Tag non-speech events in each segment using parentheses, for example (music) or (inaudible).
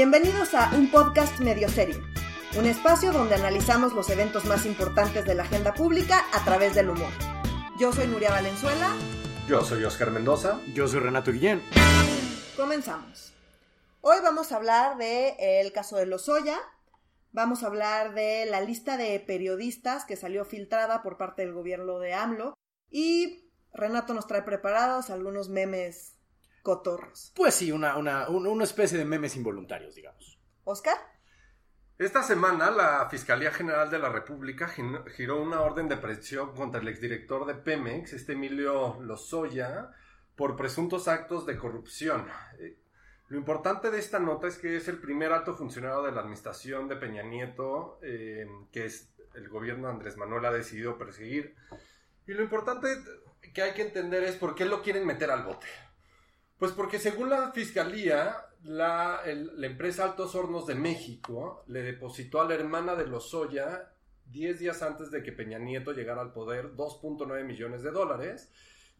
Bienvenidos a un podcast medio serio, un espacio donde analizamos los eventos más importantes de la agenda pública a través del humor. Yo soy Nuria Valenzuela. Yo soy Oscar Mendoza. Yo soy Renato Guillén. Comenzamos. Hoy vamos a hablar del caso de Lozoya, vamos a hablar de la lista de periodistas que salió filtrada por parte del gobierno de AMLO y Renato nos trae preparados algunos memes cotorros. Pues sí, una, una, una especie de memes involuntarios, digamos. ¿Oscar? Esta semana la Fiscalía General de la República giró una orden de presión contra el exdirector de Pemex, este Emilio Lozoya, por presuntos actos de corrupción. Eh, lo importante de esta nota es que es el primer alto funcionario de la administración de Peña Nieto eh, que es el gobierno de Andrés Manuel ha decidido perseguir. Y lo importante que hay que entender es por qué lo quieren meter al bote. Pues porque según la fiscalía, la, la empresa Altos Hornos de México le depositó a la hermana de Lozoya 10 días antes de que Peña Nieto llegara al poder 2.9 millones de dólares.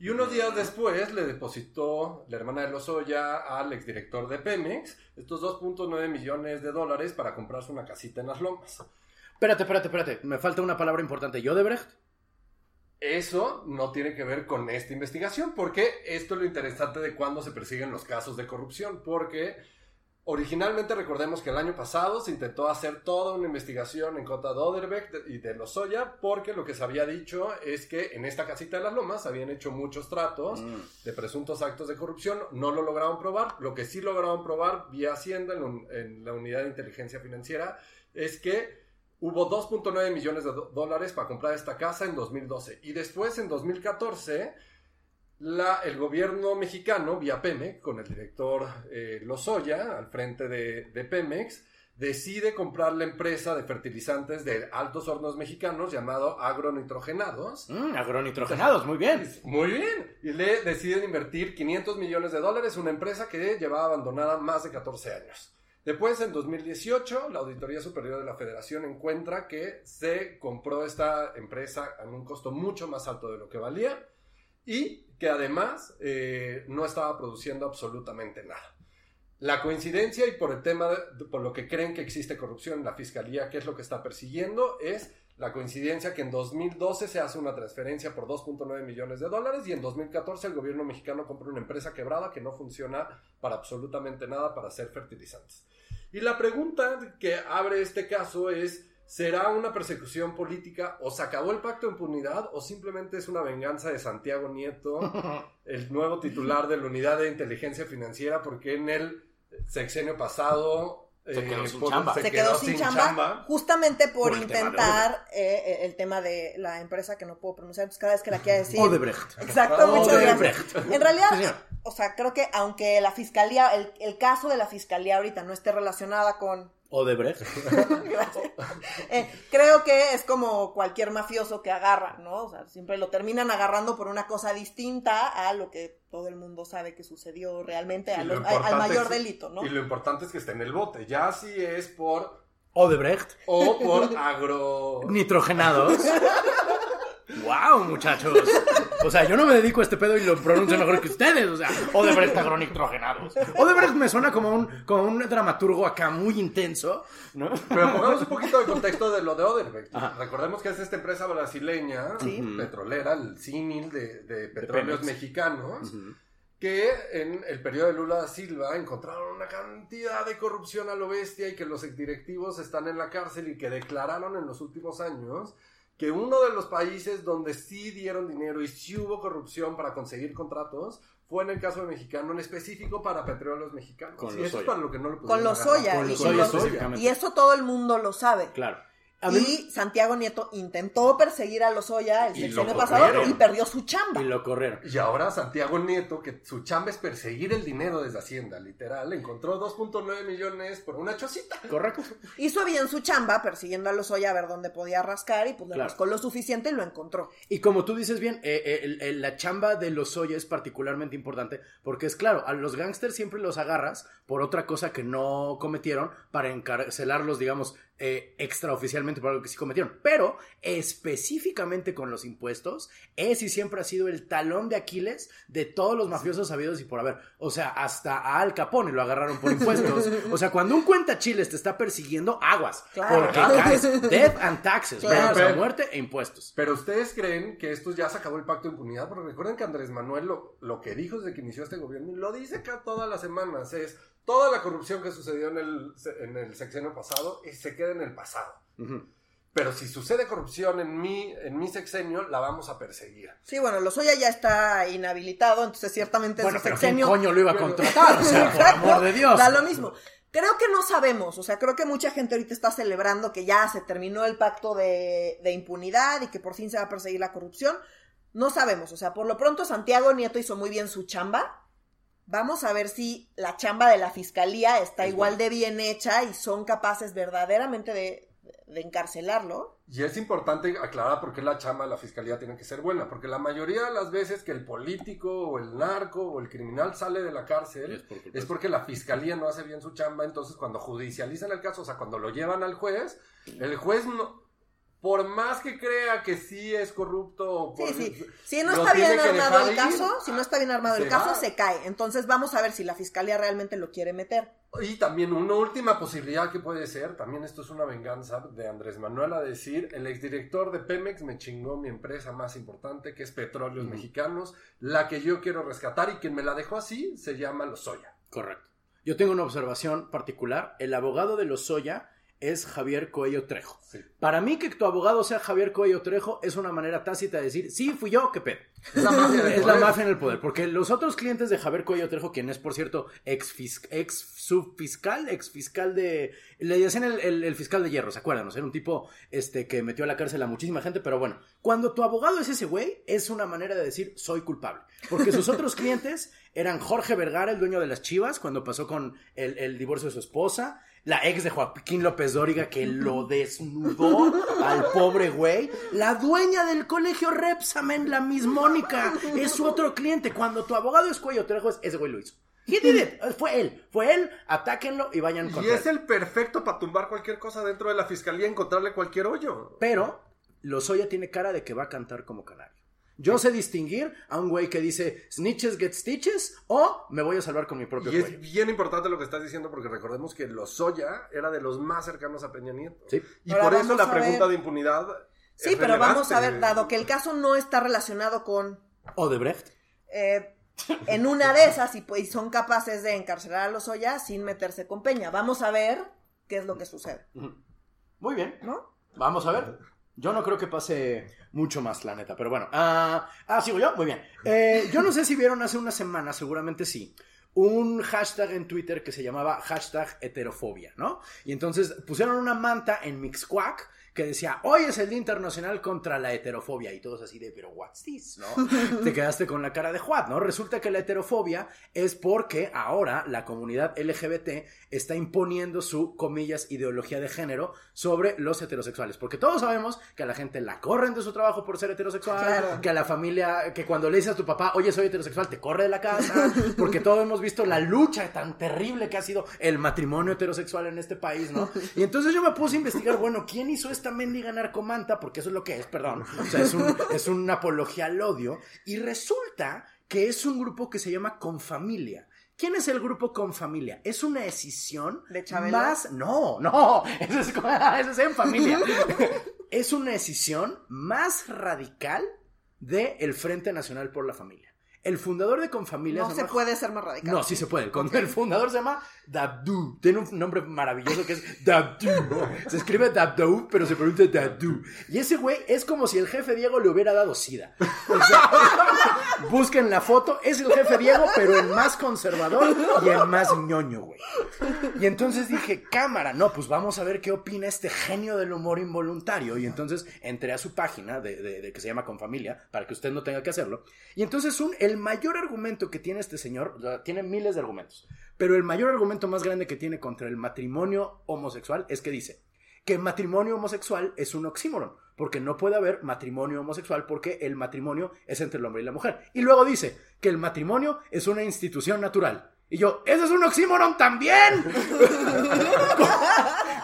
Y unos días después le depositó la hermana de Lozoya al exdirector de Pemex estos 2.9 millones de dólares para comprarse una casita en las lomas. Espérate, espérate, espérate. Me falta una palabra importante. ¿Yo de Brecht? Eso no tiene que ver con esta investigación, porque esto es lo interesante de cuando se persiguen los casos de corrupción, porque originalmente recordemos que el año pasado se intentó hacer toda una investigación en contra de Oderbeck y de Lozoya, porque lo que se había dicho es que en esta casita de las lomas habían hecho muchos tratos mm. de presuntos actos de corrupción, no lo lograron probar, lo que sí lograron probar vía Hacienda en, en la unidad de inteligencia financiera es que hubo 2.9 millones de dólares para comprar esta casa en 2012. Y después, en 2014, la, el gobierno mexicano, vía Pemex, con el director eh, Lozoya al frente de, Pemex, decide comprar la empresa de fertilizantes de altos hornos mexicanos llamado Agronitrogenados. Mm, agronitrogenados, muy bien. Muy bien. Y le deciden invertir 500 millones de dólares, una empresa que llevaba abandonada más de 14 años. Después, en 2018, la Auditoría Superior de la Federación encuentra que se compró esta empresa a un costo mucho más alto de lo que valía y que además eh, no estaba produciendo absolutamente nada. La coincidencia y por el tema, por lo que creen que existe corrupción en la fiscalía, que es lo que está persiguiendo, es la coincidencia que en 2012 se hace una transferencia por 2.9 millones de dólares y en 2014 el gobierno mexicano compra una empresa quebrada que no funciona para absolutamente nada para hacer fertilizantes. Y la pregunta que abre este caso es, ¿será una persecución política o se acabó el pacto de impunidad o simplemente es una venganza de Santiago Nieto, (laughs) el nuevo titular de la unidad de inteligencia financiera, porque en el sexenio pasado se quedó sin chamba. Se, quedó, sin, chamba, justamente por, intentar eh, eh, el, tema de la empresa que no puedo pronunciar, pues cada vez que la quiera decir. Odebrecht. Exacto, muchas gracias. En realidad, o sea, creo que aunque la fiscalía, el, el caso de la fiscalía ahorita no esté relacionada con Odebrecht. (laughs) eh, creo que es como cualquier mafioso que agarra, ¿no? O sea, siempre lo terminan agarrando por una cosa distinta a lo que todo el mundo sabe que sucedió realmente, al mayor delito, ¿no? Y lo importante es que esté en el bote, ya si es por... Odebrecht. O por agro... Nitrogenados. (laughs) ¡Wow, muchachos! O sea, yo no me dedico a este pedo y lo pronuncio mejor que ustedes. O sea, Odebrecht agronitrogenados. Odebrecht me suena como un, como un dramaturgo acá muy intenso, ¿no? Pero pongamos un poquito de contexto de lo de Odebrecht. Recordemos que es esta empresa brasileña, petrolera, el símil de, petróleos mexicanos. que en el periodo de Lula da Silva encontraron una cantidad de corrupción a lo bestia y que los directivos están en la cárcel y que declararon en los últimos años que uno de los países donde sí dieron dinero y sí hubo corrupción para conseguir contratos fue en el caso de mexicano, en específico para petróleos mexicanos. Con y eso es para lo que no lo Con los soya. Y eso todo el mundo lo sabe. Claro. Y Santiago Nieto intentó perseguir a Lozoya el sexenio pasado y perdió su chamba. Y lo corrieron. Y ahora Santiago Nieto, que su chamba es perseguir el dinero desde Hacienda, literal, encontró 2.9 millones por una chocita. Correcto. Hizo bien su chamba persiguiendo a Lozoya a ver dónde podía rascar y pues le rascó lo suficiente y lo encontró. Y como tú dices bien, eh, eh, la chamba de Lozoya es particularmente importante porque es claro, a los gángsters siempre los agarras por otra cosa que no cometieron para encarcelarlos, digamos, eh, extraoficialmente por algo que sí cometieron. Pero específicamente con los impuestos, es y siempre ha sido el talón de Aquiles de todos los mafiosos sabidos y por haber. O sea, hasta a Al Capone lo agarraron por impuestos. (laughs) O sea, cuando un cuenta chiles te está persiguiendo, aguas. Claro. Porque caes (laughs) death and taxes. Claro. o sea, muerte e impuestos. Pero ustedes creen que esto ya se acabó el pacto de impunidad, porque recuerden que Andrés Manuel lo, lo que dijo desde que inició este gobierno, y lo dice acá todas las semanas, es toda la corrupción que sucedió en el, en el sexenio pasado y se queda en el pasado. Pero si sucede corrupción en mi, en mi sexenio, la vamos a perseguir. Sí, bueno, Lozoya ya está inhabilitado, entonces ciertamente Bueno, su pero ¿quién sexenio... coño lo iba a (laughs) contratar? O sea, por amor de Dios. Da lo mismo. Creo que no sabemos, o sea, creo que mucha gente ahorita está celebrando que ya se terminó el pacto de, de impunidad y que por fin se va a perseguir la corrupción. No sabemos, o sea, por lo pronto Santiago Nieto hizo muy bien su chamba. Vamos a ver si la chamba de la fiscalía está Es igual bueno. de bien hecha y son capaces verdaderamente de, de encarcelarlo. Y es importante aclarar por qué la chamba de la fiscalía tiene que ser buena, porque la mayoría de las veces que el político o el narco o el criminal sale de la cárcel Es por es porque la fiscalía no hace bien su chamba, entonces cuando judicializan el caso, o sea, cuando lo llevan al juez, el juez no, por más que crea que sí es corrupto, o Sí, sí. Si no está bien armado el ir, caso, si no está bien armado el se caso, va. se cae. Entonces vamos a ver si la fiscalía realmente lo quiere meter. Y también una última posibilidad que puede ser, también esto es una venganza de Andrés Manuel a decir, el exdirector de Pemex me chingó mi empresa más importante, que es Petróleos. Mexicanos, la que yo quiero rescatar y quien me la dejó así se llama Lozoya. Correcto. Yo tengo una observación particular. El abogado de Lozoya es Javier Coello Trejo. Sí. Para mí que tu abogado sea Javier Coello Trejo es una manera tácita de decir, sí, fui yo, qué pedo. Es la mafia del Es la poder. mafia en el poder, porque los otros clientes de Javier Coello Trejo, quien es, por cierto, ex, ex subfiscal, ex fiscal de... Le decían el, el- el fiscal de hierro, ¿se acuerdan? Era un tipo este, que metió a la cárcel a muchísima gente, pero bueno, cuando tu abogado es ese güey, es una manera de decir, soy culpable. Porque sus otros clientes eran Jorge Vergara, el dueño de las Chivas, cuando pasó con el, el divorcio de su esposa, la ex de Joaquín López Dóriga que lo desnudó al pobre güey, la dueña del colegio Repsamen, la mismónica, es su otro cliente. Cuando tu abogado es cuello trejo, es- ese güey lo hizo. He did it. Fue él, fue él, atáquenlo y vayan Y contra es el perfecto para tumbar cualquier cosa dentro de la fiscalía, encontrarle cualquier hoyo. Pero Lozoya tiene cara de que va a cantar como canario. Yo sé distinguir a un güey que dice snitches get stitches o me voy a salvar con mi propio Y es bien importante lo que estás diciendo porque recordemos que Lozoya era de los más cercanos a Peña Nieto. Sí. Y Ahora por eso la pregunta de impunidad. Sí, pero vamos a ver, dado que el caso no está relacionado con Odebrecht. eh, en una de esas y pues son capaces de encarcelar a Lozoya sin meterse con Peña. Vamos a ver qué es lo que sucede. Muy bien. ¿no? Vamos a ver. Yo no creo que pase mucho más, la neta, pero bueno. Ah, ah, sigo yo. Muy bien. Eh, yo no sé si vieron hace una semana, seguramente sí, un hashtag en Twitter que se llamaba hashtag heterofobia, ¿no? Y entonces pusieron una manta en Mixquack que decía, hoy es el Día Internacional contra la Heterofobia. Y todos así de, pero what's this, ¿no? (laughs) Te quedaste con la cara de Juan, ¿no? Resulta que la heterofobia es porque ahora la comunidad LGBT está imponiendo su, comillas, ideología de género sobre los heterosexuales. Porque todos sabemos que a la gente la corren de su trabajo por ser heterosexual, Claro. que a la familia, que cuando le dices a tu papá, oye, soy heterosexual, te corre de la casa, (laughs) porque todos hemos visto la lucha tan terrible que ha sido el matrimonio heterosexual en este país, ¿no? (laughs) Y entonces yo me puse a investigar, bueno, ¿quién hizo esta mendiga narcomanta? Porque eso es lo que es, perdón. O sea, es, un, es una apología al odio. Y resulta que es un grupo que se llama Confamilia. ¿Quién es el grupo Confamilia? Es una ¿De Chabelo? más... No, no, eso es, (laughs) eso es en familia. es una decisión más radical del Frente Nacional por la Familia. El fundador de Confamilia No se llama- puede ser más radical. No, sí se puede. El, con- el fundador se llama Dabdu. Tiene un nombre maravilloso que es Dabdu. Se escribe Dabdu, pero se pronuncia Dabdu. Y ese güey es como si el jefe Diego le hubiera dado sida. O sea, (laughs) busquen la foto. Es el jefe Diego, pero el más conservador y el más ñoño, güey. Y entonces dije, cámara, no, pues vamos a ver qué opina este genio del humor involuntario. Y entonces entré a su página de, de- de que se llama Confamilia, para que usted no tenga que hacerlo. Y entonces un, el mayor argumento que tiene este señor, tiene miles de argumentos, pero el mayor argumento más grande que tiene contra el matrimonio homosexual es que dice que matrimonio homosexual es un oxímoron, porque no puede haber matrimonio homosexual porque el matrimonio es entre el hombre y la mujer. Y luego dice que el matrimonio es una institución natural. Y yo, ¡eso es un oxímoron también! (laughs)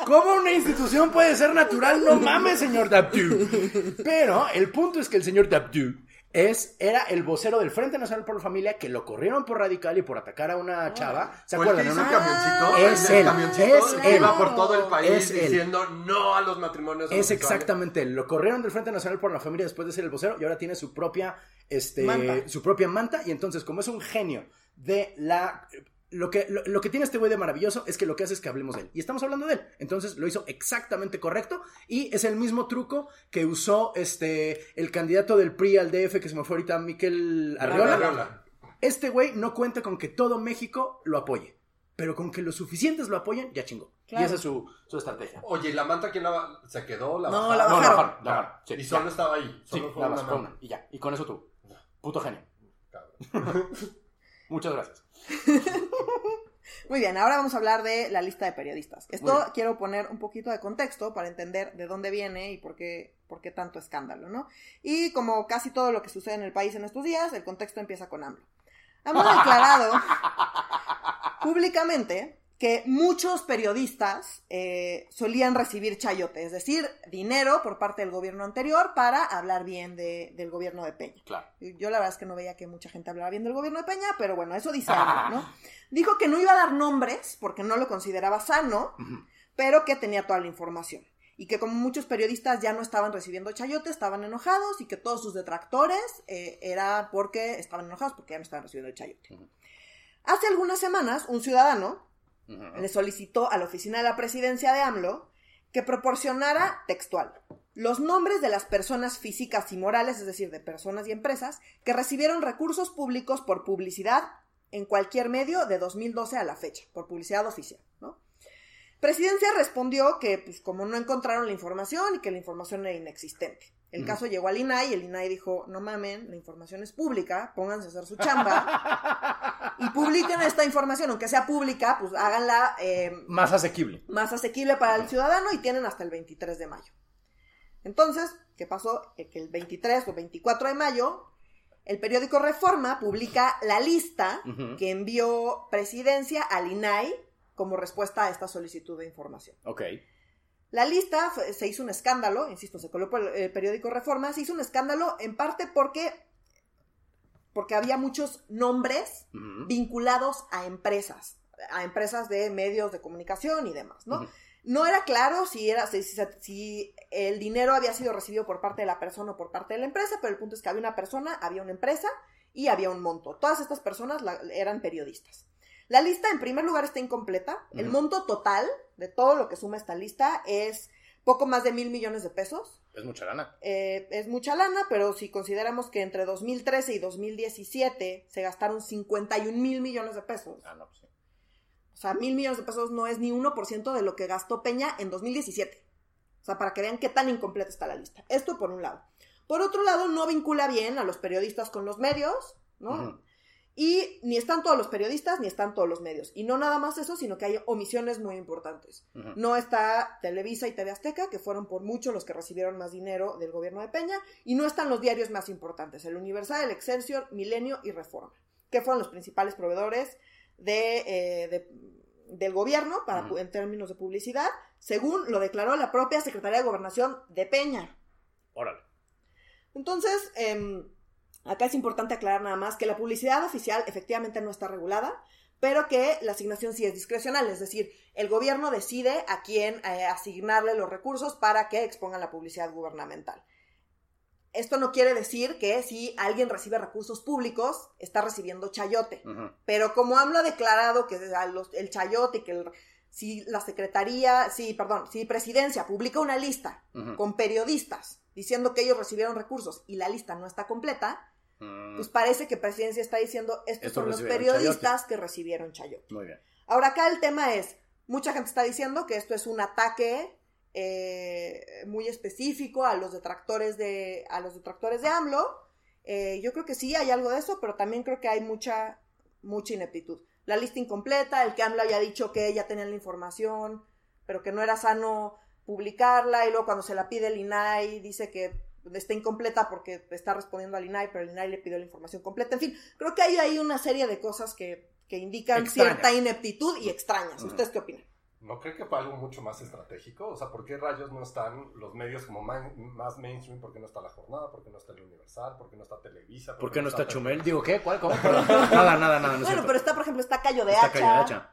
¿Cómo una institución puede ser natural? No mames, señor Dabdu. Pero el punto es que el señor Dabdu es, era el vocero del Frente Nacional por la Familia que lo corrieron por radical y por atacar a una chava. ¿Se que acuerdan? no? el camioncito. Es el él, camioncito es que él. iba por todo el país Es él. diciendo no a los matrimonios Es exactamente él. Lo corrieron del Frente Nacional por la Familia después de ser el vocero y ahora tiene su propia, este, Manta. su propia manta. Y entonces, como es un genio de la. Lo que, lo, lo que tiene este güey de maravilloso es que lo que hace es que hablemos de él. Y estamos hablando de él. Entonces lo hizo exactamente correcto. Y es el mismo truco que usó este el candidato del PRI al DF, que se me fue ahorita, Miquel Arriola. Arriola. Este güey no cuenta con que todo México lo apoye. Pero con que los suficientes lo apoyen, ya chingó. Claro. Y esa es su, su estrategia. Oye, ¿y la manta quién la va- se quedó? ¿La No, bajaron? la No, bajaron. la bajaron, la bajaron. Sí, y solo ya. estaba ahí. Sí, Solo fue nada una más fue una. Y ya. Y con eso tú. Puto genio. Cabrón. (laughs) Muchas gracias. (laughs) Muy bien, ahora vamos a hablar de la lista de periodistas. Esto quiero poner un poquito de contexto para entender de dónde viene y por qué, por qué tanto escándalo, ¿no? Y como casi todo lo que sucede en el país en estos días, el contexto empieza con AMLO. AMLO ha declarado (laughs) públicamente que muchos periodistas eh, solían recibir chayote, es decir, dinero por parte del gobierno anterior para hablar bien de- del gobierno de Peña. Claro. Yo la verdad es que no veía que mucha gente hablara bien del gobierno de Peña, pero bueno, eso dice AMLO, ¿no? (laughs) Dijo que no iba a dar nombres porque no lo consideraba sano, Ujú. pero que tenía toda la información. Y que como muchos periodistas ya no estaban recibiendo chayote, estaban enojados y que todos sus detractores eh, era porque estaban enojados porque ya no estaban recibiendo el chayote. Ujú. Hace algunas semanas, un ciudadano Le solicitó a la oficina de la presidencia de AMLO que proporcionara textual los nombres de las personas físicas y morales, es decir, de personas y empresas, que recibieron recursos públicos por publicidad en cualquier medio de 2012 a la fecha, por publicidad oficial. Presidencia respondió que, pues, como no encontraron la información y que la información era inexistente. El caso llegó al INAI y el INAI dijo, no mamen, la información es pública, pónganse a hacer su chamba (laughs) y publiquen esta información, aunque sea pública, pues háganla eh, Más asequible. más asequible para el ciudadano y tienen hasta el 23 de mayo. Entonces, ¿qué pasó? Eh, Que el 23 o 24 de mayo, el periódico Reforma publica la lista que envió Presidencia al INAI como respuesta a esta solicitud de información. Ok. La lista fue- se hizo un escándalo, insisto, se colocó el, el periódico Reforma, se hizo un escándalo en parte porque, porque había muchos nombres vinculados a empresas, a empresas de medios de comunicación y demás, ¿no? No era claro si, era, si, si- el dinero había sido recibido por parte de la persona o por parte de la empresa, pero el punto es que había una persona, había una empresa y había un monto. Todas estas personas la- eran periodistas. La lista, en primer lugar, está incompleta. El monto total de todo lo que suma esta lista es poco más de mil millones de pesos. Es mucha lana. Eh, es mucha lana, pero si consideramos que entre 2013 y 2017 se gastaron 51 mil millones de pesos, Ah, no, pues sí. o sea, mil millones de pesos no es ni 1% de lo que gastó Peña en 2017. O sea, para que vean qué tan incompleta está la lista. Esto por un lado. Por otro lado, no vincula bien a los periodistas con los medios, ¿no? Y ni están todos los periodistas, ni están todos los medios. Y no nada más eso, sino que hay omisiones muy importantes. No está Televisa y TV Azteca, que fueron por mucho los que recibieron más dinero del gobierno de Peña, y no están los diarios más importantes, el Universal, el Excelsior, Milenio y Reforma, que fueron los principales proveedores de, eh, de- del gobierno para, en términos de publicidad, según lo declaró la propia Secretaría de Gobernación de Peña. Órale. Entonces, em, acá es importante aclarar nada más que la publicidad oficial efectivamente no está regulada, pero que la asignación sí es discrecional, es decir, el gobierno decide a quién eh, asignarle los recursos para que expongan la publicidad gubernamental. Esto no quiere decir que si alguien recibe recursos públicos, está recibiendo chayote. Pero como AMLO ha declarado que el chayote, que el- si la secretaría, sí, perdón, si presidencia publica una lista con periodistas diciendo que ellos recibieron recursos y la lista no está completa, Mm, pues parece que presidencia está diciendo estos Estos son los periodistas que recibieron chayote. Muy bien. Ahora acá el tema es, mucha gente está diciendo que esto es un ataque eh, muy específico a los detractores de a los detractores de AMLO. Eh, yo creo que sí hay algo de eso, pero también creo que hay mucha mucha ineptitud. La lista incompleta, el que AMLO haya dicho que ya tenían la información, pero que no era sano publicarla y luego cuando se la pide el INAI dice que está incompleta porque está respondiendo al INAI, pero el INAI le pidió la información completa. En fin, creo que hay ahí una serie de cosas que, que indican Extrañas. cierta ineptitud y extrañas. ¿Ustedes qué opinan? ¿No cree que fue algo mucho más estratégico? O sea, ¿por qué rayos no están los medios como man- más mainstream? ¿Por qué no está La Jornada? ¿Por qué no está El Universal? ¿Por qué no está Televisa? ¿Por qué no está Chumel? Digo, ¿qué? ¿Cuál? ¿Cómo? (laughs) Nada, nada, nada. No Bueno, pero está, por ejemplo, está Cayo de Está Hacha. Calle de Hacha.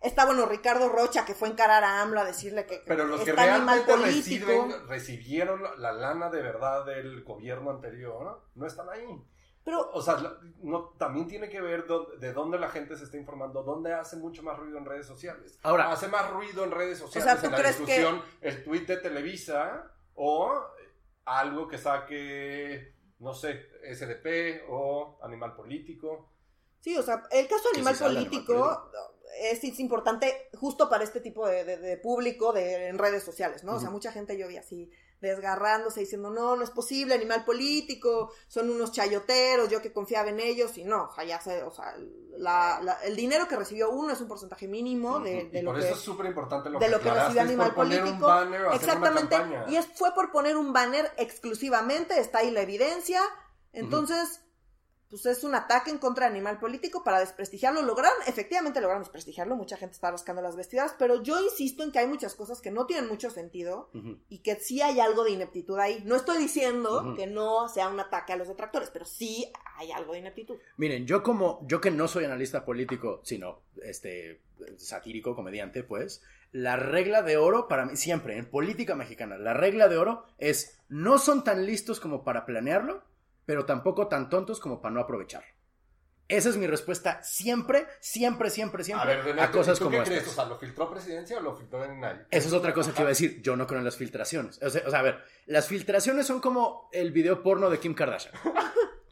Está, bueno, Ricardo Rocha, que fue a encarar a AMLO a decirle que Pero los que realmente político. reciben, recibieron la- la lana de verdad del gobierno anterior, no están ahí. Pero O sea, no, también tiene que ver de dónde la gente se está informando, dónde hace mucho más ruido en redes sociales. Ahora- hace más ruido en redes sociales sea, ¿tú en la crees que- discusión el tweet de Televisa o algo que saque, no sé, SDP o Animal Político. Sí, o sea, el caso animal político es, es importante justo para este tipo de, de- de público de, en redes sociales, ¿no? O sea, mucha gente yo vi así desgarrándose diciendo, no, no es posible, animal político, son unos chayoteros, yo que confiaba en ellos, y no, o sea, ya sé, o sea, la- la- el dinero que recibió uno es un porcentaje mínimo de, de y lo por que... eso es súper importante lo de que lo que aclaraste, recibió Animal Político. banner Exactamente. Y es, fue por poner un banner exclusivamente, está ahí la evidencia. Entonces, pues es un ataque en contra de Animal Político para desprestigiarlo. Lograron, efectivamente lograron desprestigiarlo, mucha gente está rascando las vestidas, pero yo insisto en que hay muchas cosas que no tienen mucho sentido y que sí hay algo de ineptitud ahí. No estoy diciendo que no sea un ataque a los detractores, pero sí hay algo de ineptitud. Miren, yo como, yo que no soy analista político, sino este satírico, comediante, pues, la regla de oro para mí, siempre, en política mexicana, la regla de oro es no son tan listos como para planearlo, pero tampoco tan tontos como para no aprovecharlo. Esa es mi respuesta siempre, siempre, siempre, A siempre a, cosas ¿tú como qué estas. crees? O sea, ¿lo filtró presidencia o lo filtró en nadie? Esa es otra cosa que iba a decir. Yo no creo en las filtraciones. O sea, o sea, a ver, las filtraciones son como el video porno de Kim Kardashian.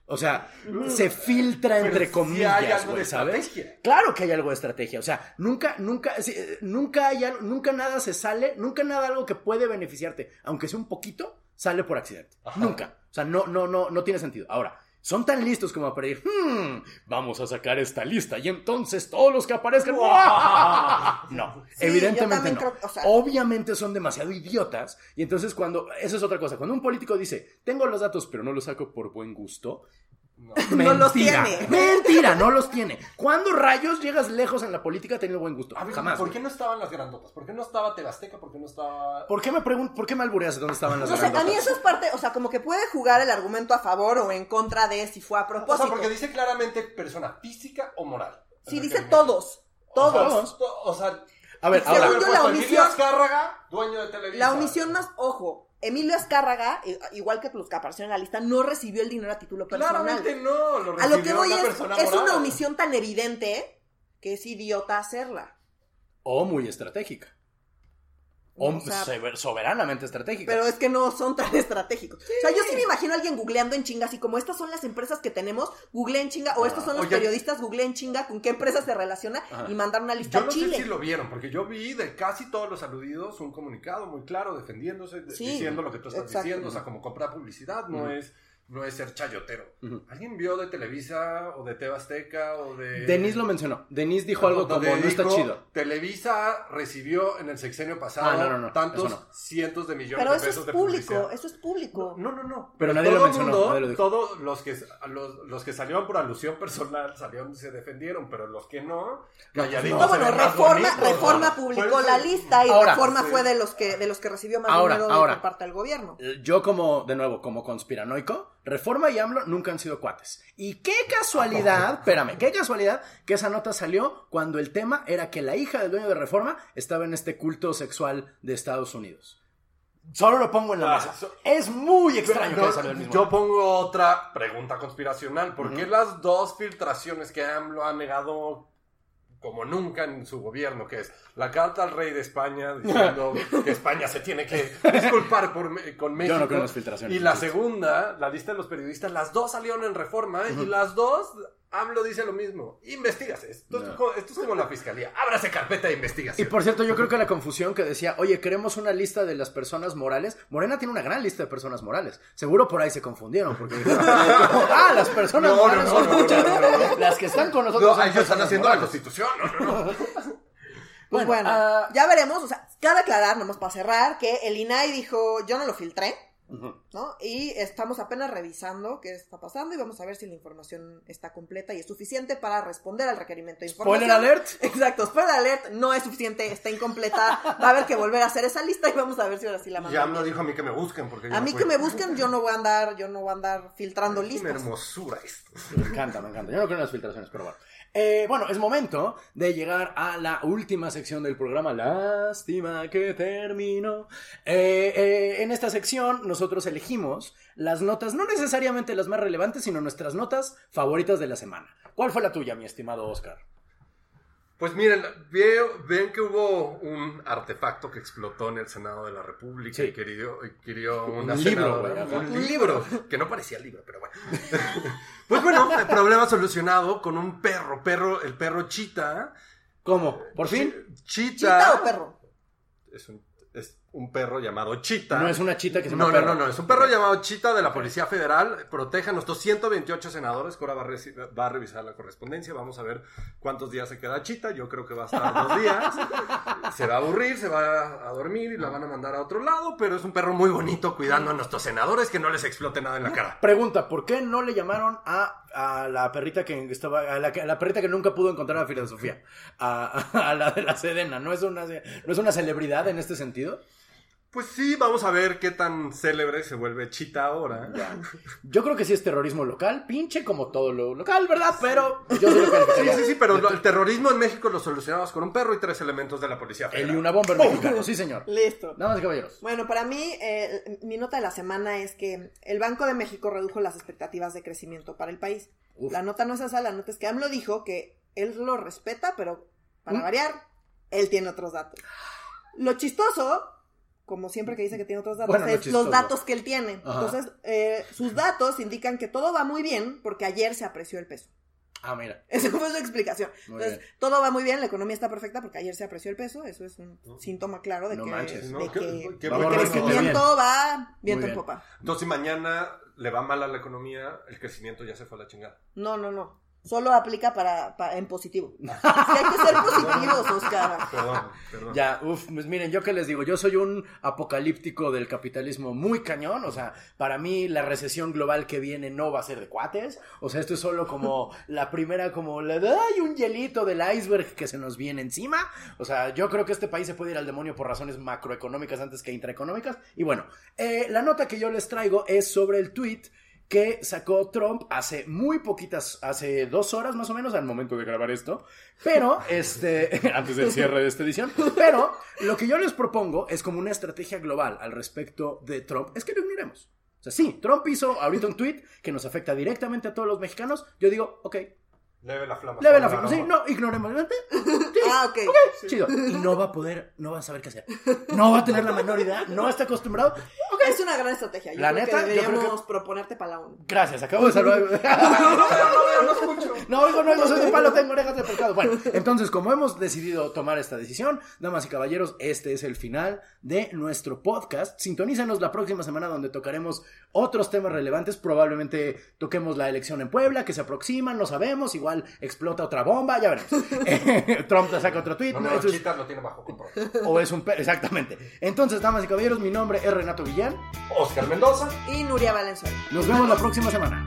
O sea, se filtra entre sí comillas, hay algo güey, de ¿sabes? estrategia. Claro que hay algo de estrategia. O sea, nunca, nunca, eh, nunca hay algo- nunca nada se sale, nunca nada algo que puede beneficiarte, aunque sea un poquito, sale por accidente. Ajá. Nunca. O sea, no, no, no, no tiene sentido. Ahora, son tan listos como para ir, "Hmm, vamos a sacar esta lista y entonces todos los que aparezcan. No, Sí, evidentemente no. creo que- o sea- Obviamente son demasiado idiotas. Y entonces cuando, eso es otra cosa, cuando un político dice, tengo los datos pero no los saco por buen gusto. No. (laughs) No los mentira, tiene. Mentira, no los tiene. ¿Cuándo rayos llegas lejos en la política teniendo buen gusto? A ver, Jamás. ¿por güey. qué no estaban las grandotas? ¿Por qué no estaba Tebasteca? ¿Por qué no estaba...? ¿Por qué me pregun- ¿Por qué me albureas de dónde estaban las No sé, a mí grandotas? eso es parte, o sea, como que puede jugar el argumento a favor o en contra de si fue a O propósito. sea, porque dice claramente persona física o moral. Sí, dice todos, O sea, todos. to- O sea, A ver, según ahora, yo, la puesto omisión- Emilio Azcárraga, dueño de Televisa. La omisión más, ojo, Emilio Azcárraga, igual que los que aparecieron en la lista, no recibió el dinero a título personal. Claramente no, lo A lo que recibió voy una es, persona es una omisión tan evidente que es idiota hacerla. o muy estratégica. O, sea, soberanamente estratégica. pero es que no son tan estratégicos. O sea, yo sí me imagino a alguien googleando en chinga, así como estas son las empresas que tenemos, googleé en chinga, o estos son los Oye. periodistas, googleé en chinga, con qué empresa se relaciona Ajá. y mandar una lista Yo no Chile. sé si lo vieron, porque yo vi de casi todos los aludidos un comunicado muy claro defendiéndose, de- Sí, diciendo lo que tú estás exacto. diciendo, o sea, como comprar publicidad no es no es ser chayotero. ¿Alguien vio de Televisa o de Teba Azteca o de Denise lo mencionó. Denise dijo algo como, no está chido. Televisa recibió en el sexenio pasado Ah, no, no, no, tantos eso no. cientos de millones Pero de eso pesos es de público, publicidad. eso es público. No, no, no. Pero nadie todo lo mencionó, mundo, nadie lo dijo. Todos los que, los, los que salieron por alusión personal salieron y se defendieron, pero los que no, calladitos. No, bueno, Reforma, bonitos, Reforma publicó eso- la lista y Ahora, Reforma sí. fue de los que de los que recibió más Ahora, dinero ahora. por parte del gobierno. Yo como, de nuevo, como conspiranoico, Reforma y AMLO nunca han sido cuates. Y qué casualidad, (laughs) espérame, qué casualidad que esa nota salió cuando el tema era que la hija del dueño de Reforma estaba en este culto sexual de Estados Unidos. Solo lo pongo en la Ah, mesa. so- Es muy extraño No, que el mismo. yo pongo otra pregunta conspiracional. ¿Por qué las dos filtraciones que AMLO ha negado como nunca en su gobierno, que es la carta al rey de España diciendo (laughs) que España se tiene que disculpar por, con México? Yo no creo las filtraciones. Y la segunda, la lista de los periodistas, las dos salieron en reforma y las dos, AMLO dice lo mismo. Investígase. Esto, es como, esto es como la fiscalía. Ábrase carpeta de Y investigación. por cierto, yo creo que la confusión que decía, oye, queremos una lista de las personas morales. Morena tiene una gran lista de personas morales. Seguro por ahí se confundieron, porque dijeron, (laughs) ah, las personas No, morales no, son muchas. no, no, no. Las que están con nosotros. No, son ellos están haciendo la constitución. No, no, no. (laughs) Pues Bueno, bueno, ah, ya veremos. O sea, cabe aclarar, nomás para cerrar, que el INAI dijo, yo no lo filtré. ¿No? Y estamos apenas revisando qué está pasando y vamos a ver si la información está completa y es suficiente para responder al requerimiento de información. Spoiler alert. (laughs) Exacto, spoiler alert, no es suficiente, está incompleta, va a haber que volver a hacer esa lista y vamos a ver si ahora sí la Ya mandamos. me lo dijo a mí que me busquen porque yo A no mí fui. que me busquen, yo no voy a andar, yo no voy a andar filtrando Es una listas. hermosura esto. Me encanta, me encanta. Yo no creo en las filtraciones, pero bueno. Eh, bueno, es momento de llegar a la última sección del programa. Lástima que terminó. Eh, eh, en esta sección nosotros elegimos las notas, no necesariamente las más relevantes, sino nuestras notas favoritas de la semana. ¿Cuál fue la tuya, mi estimado Oscar? Pues miren, veo, ven que hubo un artefacto que explotó en el Senado de la República Sí. y querido, una Un libro, senadora- un libro, que no parecía libro, pero bueno. (laughs) pues bueno, el problema solucionado con un perro, perro, el perro Chita. ¿Cómo? ¿Por fin? Chita. ¿Chita o perro? Es un, es un perro llamado Chita. No es una chita que se llama No, no, perro. no, no, es un perro llamado Chita de la Policía Federal. Protege a nuestros 128 senadores ahora va a, reci- va a revisar la correspondencia. Vamos a ver cuántos días se queda Chita. Yo creo que va a estar dos (laughs) días. Se va a aburrir, se va a dormir y la van a mandar a otro lado. Pero es un perro muy bonito cuidando a nuestros senadores que no les explote nada en la cara. Pregunta, ¿por qué no le llamaron a, a la perrita que estaba, a la, que- a la perrita que nunca pudo encontrar a filosofía? A, a la de la Sedena, ¿no es una, no es una celebridad en este sentido? Pues sí, vamos a ver qué tan célebre se vuelve Chita ahora. Yo creo que sí es terrorismo local, pinche como todo lo local, ¿verdad? Pero yo sí lo Sí, sí, sí, pero lo- el terrorismo en México lo solucionamos con un perro y tres elementos de la Policía El Federal. y una bomba mexicano, sí señor. Listo. Damas y caballeros. Bueno, para mí, eh, mi nota de la semana es que el Banco de México redujo las expectativas de crecimiento para el país. Uf. La nota no es esa, la nota es que AMLO dijo que él lo respeta, pero para ¿Mm? variar, él tiene otros datos. Lo chistoso, como siempre que dice que tiene otros datos, Bueno, es los datos que él tiene. Ajá. Entonces, eh, sus datos indican que todo va muy bien porque ayer se apreció el peso. Ah, mira. (laughs) Esa fue su explicación. Muy Entonces, bien. todo va muy bien, la economía está perfecta porque ayer se apreció el peso. Eso es un síntoma claro de No que, manches. de No, que qué- qué el crecimiento va viento en bien. popa. Entonces, si mañana le va mal a la economía, el crecimiento ya se fue a la chingada. No, no, no. Solo aplica para, para- en positivo. (laughs) Sí, hay que ser positivos, Oscar. Perdón, perdón. Ya, uff, pues miren, yo qué les digo, yo soy un apocalíptico del capitalismo muy cañón, o sea, para mí la recesión global que viene no va a ser de cuates, o sea, esto es solo como (laughs) la primera, como la de, ay, un hielito del iceberg que se nos viene encima, o sea, yo creo que este país se puede ir al demonio por razones macroeconómicas antes que intraeconómicas, y bueno, eh, la nota que yo les traigo es sobre el tweet que sacó Trump hace muy poquitas, hace dos horas más o menos al momento de grabar esto, pero, (laughs) este, (laughs) antes del cierre de esta edición, pero lo que yo les propongo es como una estrategia global al respecto de Trump, es que lo ignoremos. O sea, sí, Trump hizo ahorita un tweet que nos afecta directamente a todos los mexicanos, yo digo, ok, Leve la flama. leve la flama. sí, no, ignoremos. Sí, Ah, ok. chido. Y no va a poder, no va a saber qué hacer. No va a tener la menor idea, no está acostumbrado. Es una gran estrategia. Yo La creo neta, que yo creo deberíamos proponerte para la ONU. Gracias, acabo de salvar. (laughs) No, no, no, no escucho. (laughs) No oigo, no oigo, soy de palo, tengo orejas de pescado. Bueno, (laughs) entonces, como hemos decidido tomar esta decisión, damas y caballeros, este es el final de nuestro podcast. Sintonízanos la próxima semana donde tocaremos otros temas relevantes. Probablemente toquemos la elección en Puebla, que se aproxima, no sabemos. Igual explota otra bomba, ya veremos. Eh, Trump te saca otro tweet. No, ¿no? no, Eso es- Chita lo tiene bajo control. o es un... Exactamente. Entonces, damas y caballeros, mi nombre es Renato Guillén. Oscar Mendoza. Y Nuria Valenzuela. Nos vemos la próxima semana.